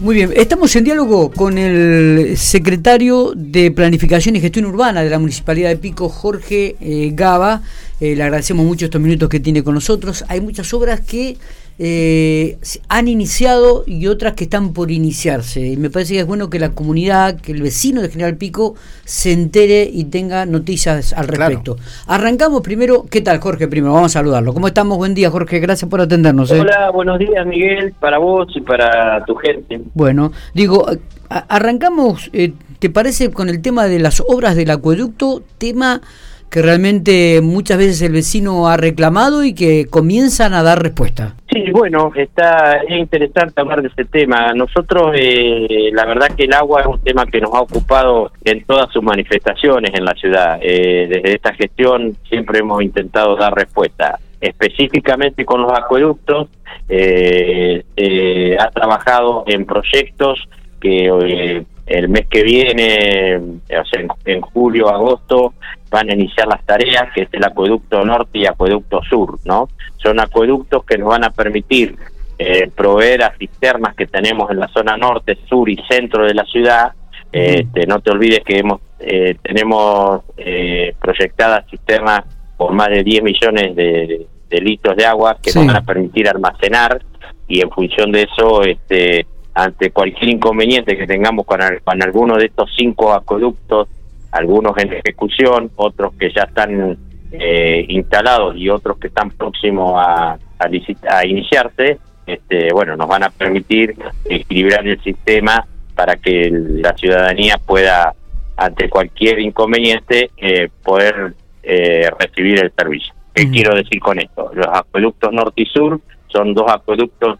Muy bien, estamos en diálogo con el secretario de Planificación y Gestión Urbana de la Municipalidad de Pico, Jorge eh, Gaba. Eh, le agradecemos mucho estos minutos que tiene con nosotros. Hay muchas obras que eh, han iniciado y otras que están por iniciarse. Y me parece que es bueno que la comunidad, que el vecino de General Pico se entere y tenga noticias al respecto. Arrancamos primero, ¿qué tal Jorge? Primero, vamos a saludarlo. ¿Cómo estamos? Buen día Jorge, gracias por atendernos. ¿eh? Hola, buenos días Miguel, para vos y para tu gente. Bueno, digo, arrancamos, eh, ¿te parece con el tema de las obras del acueducto? Tema que realmente muchas veces el vecino ha reclamado y que comienzan a dar respuesta. Sí, bueno, está es interesante hablar de ese tema. Nosotros, eh, la verdad que el agua es un tema que nos ha ocupado en todas sus manifestaciones en la ciudad. Eh, desde esta gestión siempre hemos intentado dar respuesta. Específicamente con los acueductos, eh, ha trabajado en proyectos que el mes que viene, o sea, en julio, agosto, van a iniciar las tareas, que es el acueducto norte y acueducto sur, ¿no? Son acueductos que nos van a permitir eh, proveer a cisternas que tenemos en la zona norte, sur y centro de la ciudad. Este, no te olvides que hemos eh, tenemos eh, proyectadas cisternas por más de 10 millones de, litros de agua que nos van a permitir almacenar y en función de eso, este, ante cualquier inconveniente que tengamos con, con alguno de estos cinco acueductos algunos en ejecución, otros que ya están eh, instalados y otros que están próximos a, a, iniciarse, este, bueno, nos van a permitir equilibrar el sistema para que la ciudadanía pueda, ante cualquier inconveniente, eh, poder eh, recibir el servicio. ¿Qué quiero decir con esto? Los acueductos norte y sur son dos acueductos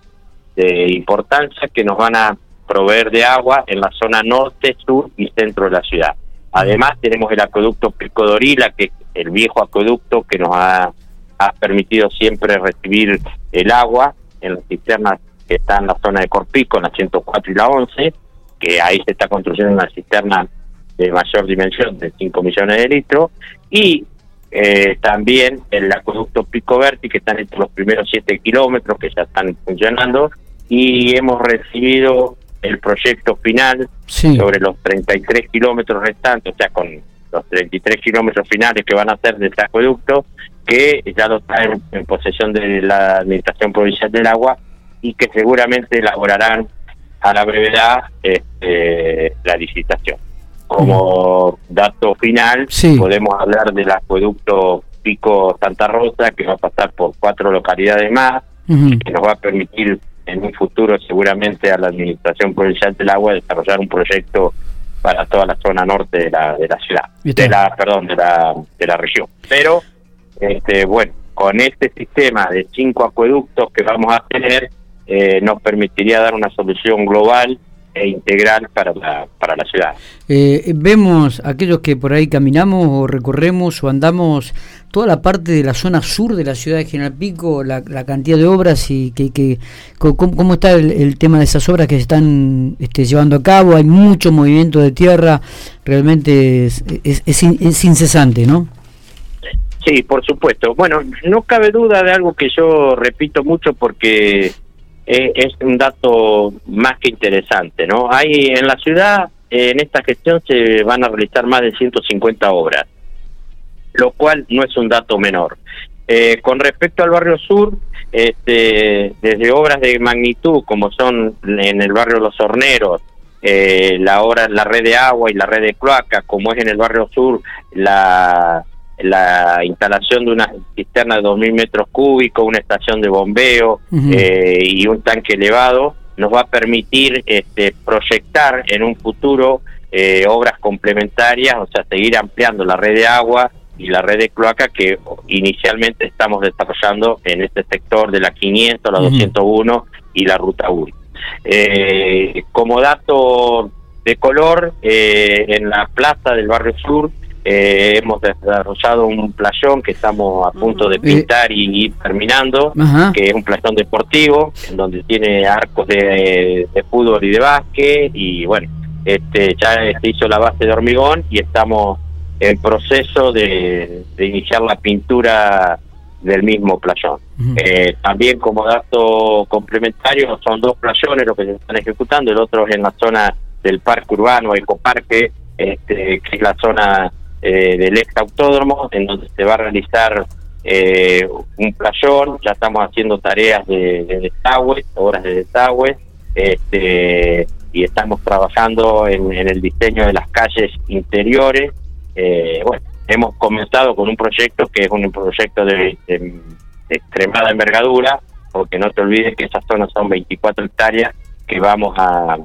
de importancia que nos van a proveer de agua en la zona norte, sur y centro de la ciudad. Además tenemos el acueducto Pico Dorila, que es el viejo acueducto que nos ha, permitido siempre recibir el agua en las cisternas que están en la zona de Corpico, en la 104 y la 11, que ahí se está construyendo una cisterna de mayor dimensión, de 5 millones de litros, y eh, también el acueducto Pico Verti, que están entre los primeros 7 kilómetros, que ya están funcionando, y hemos recibido el proyecto final sobre los 33 kilómetros restantes, o sea, con los 33 kilómetros finales que van a hacer de este acueducto, que ya lo traen en posesión de la Administración Provincial del Agua y que seguramente elaborarán a la brevedad este, la licitación. Como dato final, podemos hablar del acueducto Pico Santa Rosa, que va a pasar por cuatro localidades más, que nos va a permitir en un futuro seguramente a la Administración Provincial del Agua desarrollar un proyecto para toda la zona norte de la, de la ciudad, de la, perdón, de la, de la región. Pero, este, bueno, con este sistema de cinco acueductos que vamos a tener, eh, nos permitiría dar una solución global e integral para la, para la ciudad. Eh, vemos aquellos que por ahí caminamos o recorremos o andamos toda la parte de la zona sur de la ciudad de General Pico, la, cantidad de obras y que, que cómo, está el, tema de esas obras que se están este, llevando a cabo, hay mucho movimiento de tierra, realmente es, es, es incesante, ¿no? Sí, por supuesto. Bueno, no cabe duda de algo que yo repito mucho porque es, un dato más que interesante, ¿no? Hay en la ciudad, en esta gestión se van a realizar más de 150 obras, lo cual no es un dato menor. Eh, con respecto al barrio sur, este, desde obras de magnitud como son en el barrio Los Horneros, eh, la obra, la red de agua y la red de cloaca, como es en el barrio sur la la instalación de una cisterna de 2.000 metros cúbicos, una estación de bombeo eh, y un tanque elevado, nos va a permitir este, proyectar en un futuro eh, obras complementarias, o sea, seguir ampliando la red de agua y la red de cloaca que inicialmente estamos desarrollando en este sector de la 500, la 201 y la ruta 1. Eh, como dato de color, en la plaza del barrio sur eh, hemos desarrollado un playón que estamos a punto de pintar y ir terminando, que es un playón deportivo, en donde tiene arcos de, fútbol y de básquet, y bueno, este ya se hizo la base de hormigón y estamos en proceso de, iniciar la pintura del mismo playón. Eh, también como dato complementario son dos playones los que se están ejecutando, el otro es en la zona del parque urbano, ecoparque, este, que es la zona eh, del ex autódromo, en donde se va a realizar eh, un playón, ya estamos haciendo tareas de, de desagüe, obras de desagüe, este, y estamos trabajando en, el diseño de las calles interiores. Eh, bueno, hemos comenzado con un proyecto que es un proyecto de, extremada envergadura, porque no te olvides que esas zonas son 24 hectáreas que vamos a,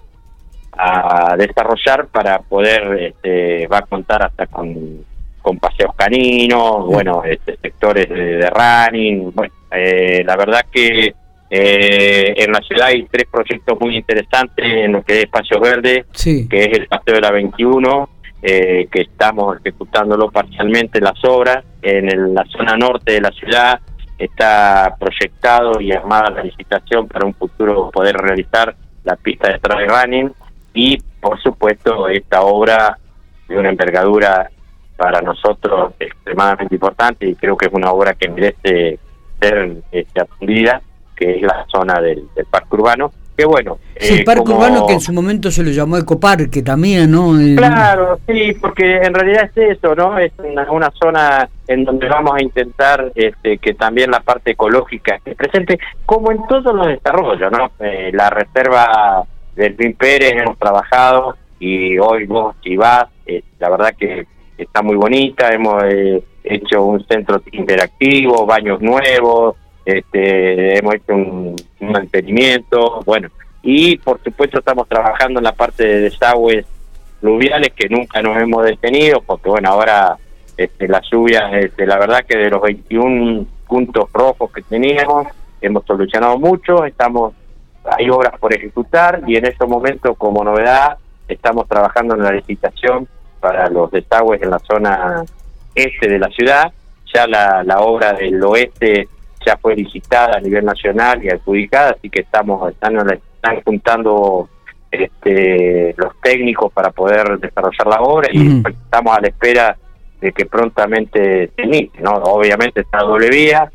a desarrollar para poder, este, va a contar hasta con, con paseos caninos, bueno, este, sectores de, running, bueno, eh, la verdad que eh, en la ciudad hay tres proyectos muy interesantes en lo que es Espacio Verde, que es el Paseo de la 21, eh, que estamos ejecutándolo parcialmente las obras. En la zona norte de la ciudad está proyectado y armada la licitación para un futuro poder realizar la pista de trail running y por supuesto esta obra de una envergadura para nosotros extremadamente importante y creo que es una obra que merece ser este, atendida que es la zona del, parque urbano. Que bueno. Sí, el eh, parque urbano que en su momento se lo llamó ecoparque también, ¿no? Claro, sí, porque en realidad es eso, ¿no? Es una, zona en donde vamos a intentar este, que también la parte ecológica esté presente, como en todos los desarrollos, ¿no? Eh, la reserva del Pin Pérez hemos trabajado y hoy vos si vas, eh, la verdad que está muy bonita, hemos hecho un centro interactivo, baños nuevos, este, hemos hecho un, mantenimiento, bueno, y por supuesto estamos trabajando en la parte de desagües fluviales que nunca nos hemos detenido, porque bueno, ahora este, las lluvias, este, la verdad que de los 21 puntos rojos que teníamos, hemos solucionado mucho, estamos, hay obras por ejecutar y en estos momentos como novedad estamos trabajando en la licitación para los desagües en la zona este de la ciudad, ya la, la obra del oeste ya fue licitada a nivel nacional y adjudicada, así que estamos están, están juntando este, los técnicos para poder desarrollar la obra y estamos a la espera de que prontamente se inicie, ¿no? Obviamente está doble vía.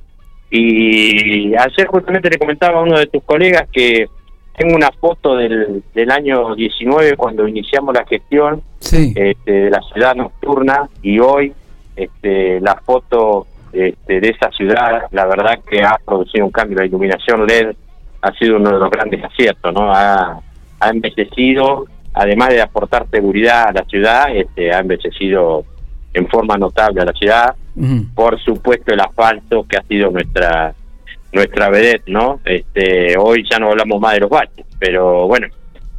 Y ayer justamente le comentaba a uno de tus colegas que tengo una foto del, del año 19 cuando iniciamos la gestión este, de la ciudad nocturna y hoy este, la foto este, de esa ciudad, la verdad que ha producido un cambio. La iluminación LED ha sido uno de los grandes aciertos, ¿no? Ha, ha envejecido, además de aportar seguridad a la ciudad, este, ha envejecido en forma notable a la ciudad. Por supuesto, el asfalto que ha sido nuestra nuestra vedette, ¿no? Este, hoy ya no hablamos más de los baches, pero bueno,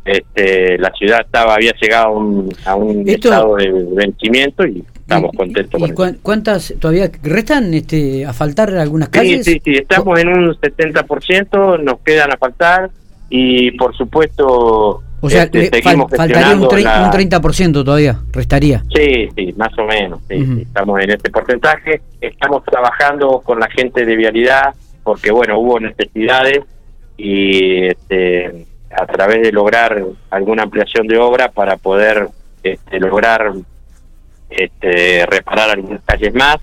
este, la ciudad estaba había llegado a un, a un estado de vencimiento y estamos contentos ¿Y, cuántas todavía restan este, a faltar algunas calles? Sí, sí, estamos en un 70%, nos quedan a faltar y por supuesto... O sea, este, faltaría un, 30% todavía, restaría. Sí, sí, más o menos, estamos en este porcentaje. Estamos trabajando con la gente de vialidad porque, bueno, hubo necesidades y este, a través de lograr alguna ampliación de obra para poder este, lograr este, reparar algunas calles más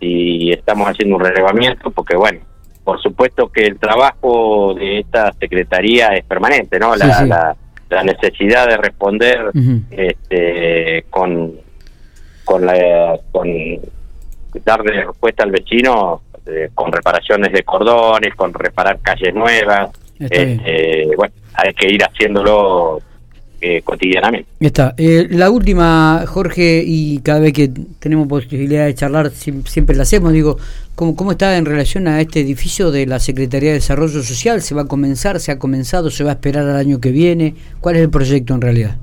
y estamos haciendo un relevamiento porque, bueno, por supuesto que el trabajo de esta secretaría es permanente, ¿no? La, la, necesidad de responder este, con, con, la, con darle respuesta al vecino eh, con reparaciones de cordones, con reparar calles nuevas. Este, bueno, hay que ir haciéndolo eh, cotidianamente. Está. Eh, la última, Jorge, y cada vez que tenemos posibilidad de charlar, siempre la hacemos, digo, ¿cómo, ¿cómo está en relación a este edificio de la Secretaría de Desarrollo Social? ¿Se va a comenzar? ¿Se ha comenzado? ¿Se va a esperar al año que viene? ¿Cuál es el proyecto en realidad?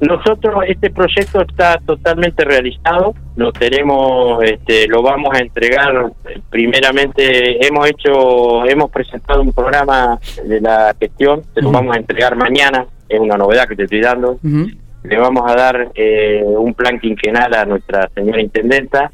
Nosotros este proyecto está totalmente realizado, lo tenemos, este, lo vamos a entregar. Primeramente hemos hecho, hemos presentado un programa de la gestión, se lo vamos a entregar mañana es una novedad que te estoy dando. Le vamos a dar eh, un plan quinquenal a nuestra señora intendenta,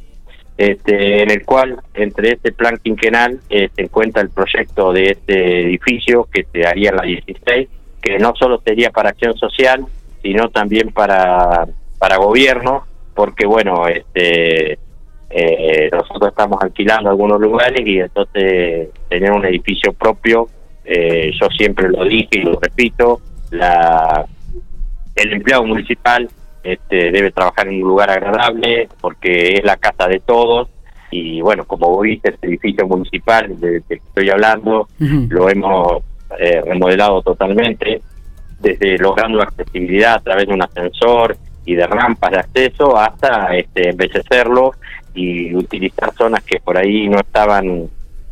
este, en el cual entre este plan quinquenal eh, se encuentra el proyecto de este edificio que se haría en la 16, que no solo sería para acción social, sino también para, para gobierno, porque bueno, este, eh, nosotros estamos alquilando algunos lugares y entonces tener un edificio propio, eh, yo siempre lo dije y lo repito, la el empleado municipal este, debe trabajar en un lugar agradable porque es la casa de todos y bueno, como vos viste, este edificio municipal del que estoy hablando lo hemos eh, remodelado totalmente, desde logrando accesibilidad a través de un ascensor y de rampas de acceso hasta este, embellecerlo y utilizar zonas que por ahí no estaban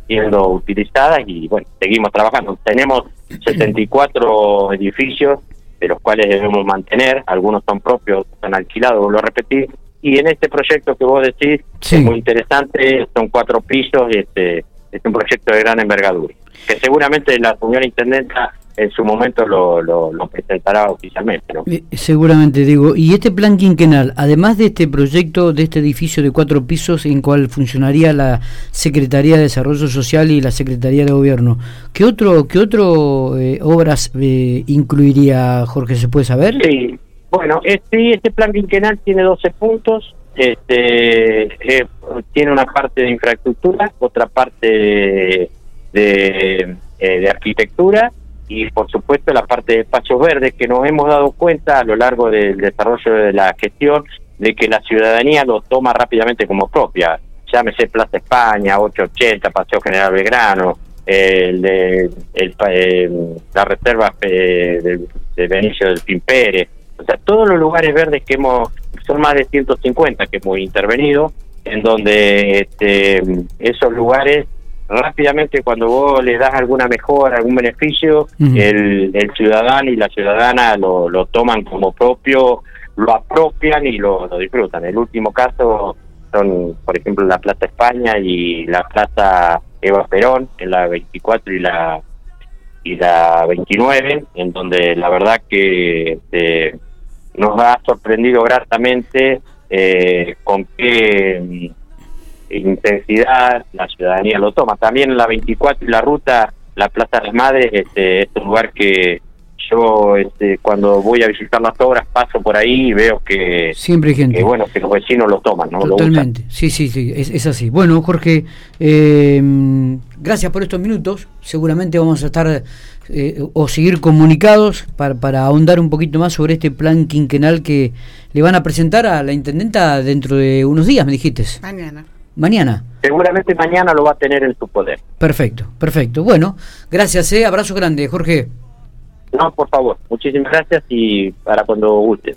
siendo utilizadas y bueno, seguimos trabajando. Tenemos 74 edificios de los cuales debemos mantener, algunos son propios, están alquilados, lo repetí, y en este proyecto que vos decís, es muy interesante, son cuatro pisos, y este, es un proyecto de gran envergadura, que seguramente la señora intendenta en su momento lo, lo, presentará oficialmente. ¿no? Eh, seguramente, digo. ¿Y este plan quinquenal, además de este proyecto, de este edificio de cuatro pisos en cual funcionaría la Secretaría de Desarrollo Social y la Secretaría de Gobierno, ¿qué otro qué otro eh, obras eh, incluiría, Jorge, se puede saber? Sí, bueno, este, este plan quinquenal tiene 12 puntos. Este, tiene una parte de infraestructura, otra parte de, de arquitectura y por supuesto la parte de espacios verdes que nos hemos dado cuenta a lo largo del desarrollo de la gestión de que la ciudadanía lo toma rápidamente como propia. Llámese Plaza España, 880, Paseo General Belgrano, el de, eh, la reserva eh, de, Benicio del Pimpere, o sea, todos los lugares verdes que hemos, son más de 150 que hemos intervenido, en donde este, esos lugares rápidamente cuando vos le das alguna mejora, algún beneficio, el, el, ciudadano y la ciudadana lo, lo toman como propio, lo apropian y lo, lo disfrutan. El último caso son, por ejemplo, la Plaza España y la Plaza Eva Perón, en la 24 y la y la 29, en donde la verdad que este, nos ha sorprendido gratamente eh, con qué intensidad, la ciudadanía lo toma. También la 24 y la ruta, la Plaza de las Madres, este, es un lugar que yo este, cuando voy a visitar las obras paso por ahí y veo que siempre hay gente. bueno que los vecinos lo toman no totalmente. Sí sí sí es, así. Bueno Jorge eh, gracias por estos minutos. Seguramente vamos a estar eh, o seguir comunicados para, para ahondar un poquito más sobre este plan quinquenal que le van a presentar a la intendenta dentro de unos días me dijiste. Mañana Mañana. Seguramente mañana lo va a tener en su poder. Perfecto, perfecto. Bueno, gracias, eh. abrazo grande, Jorge. No, por favor, muchísimas gracias y para cuando guste.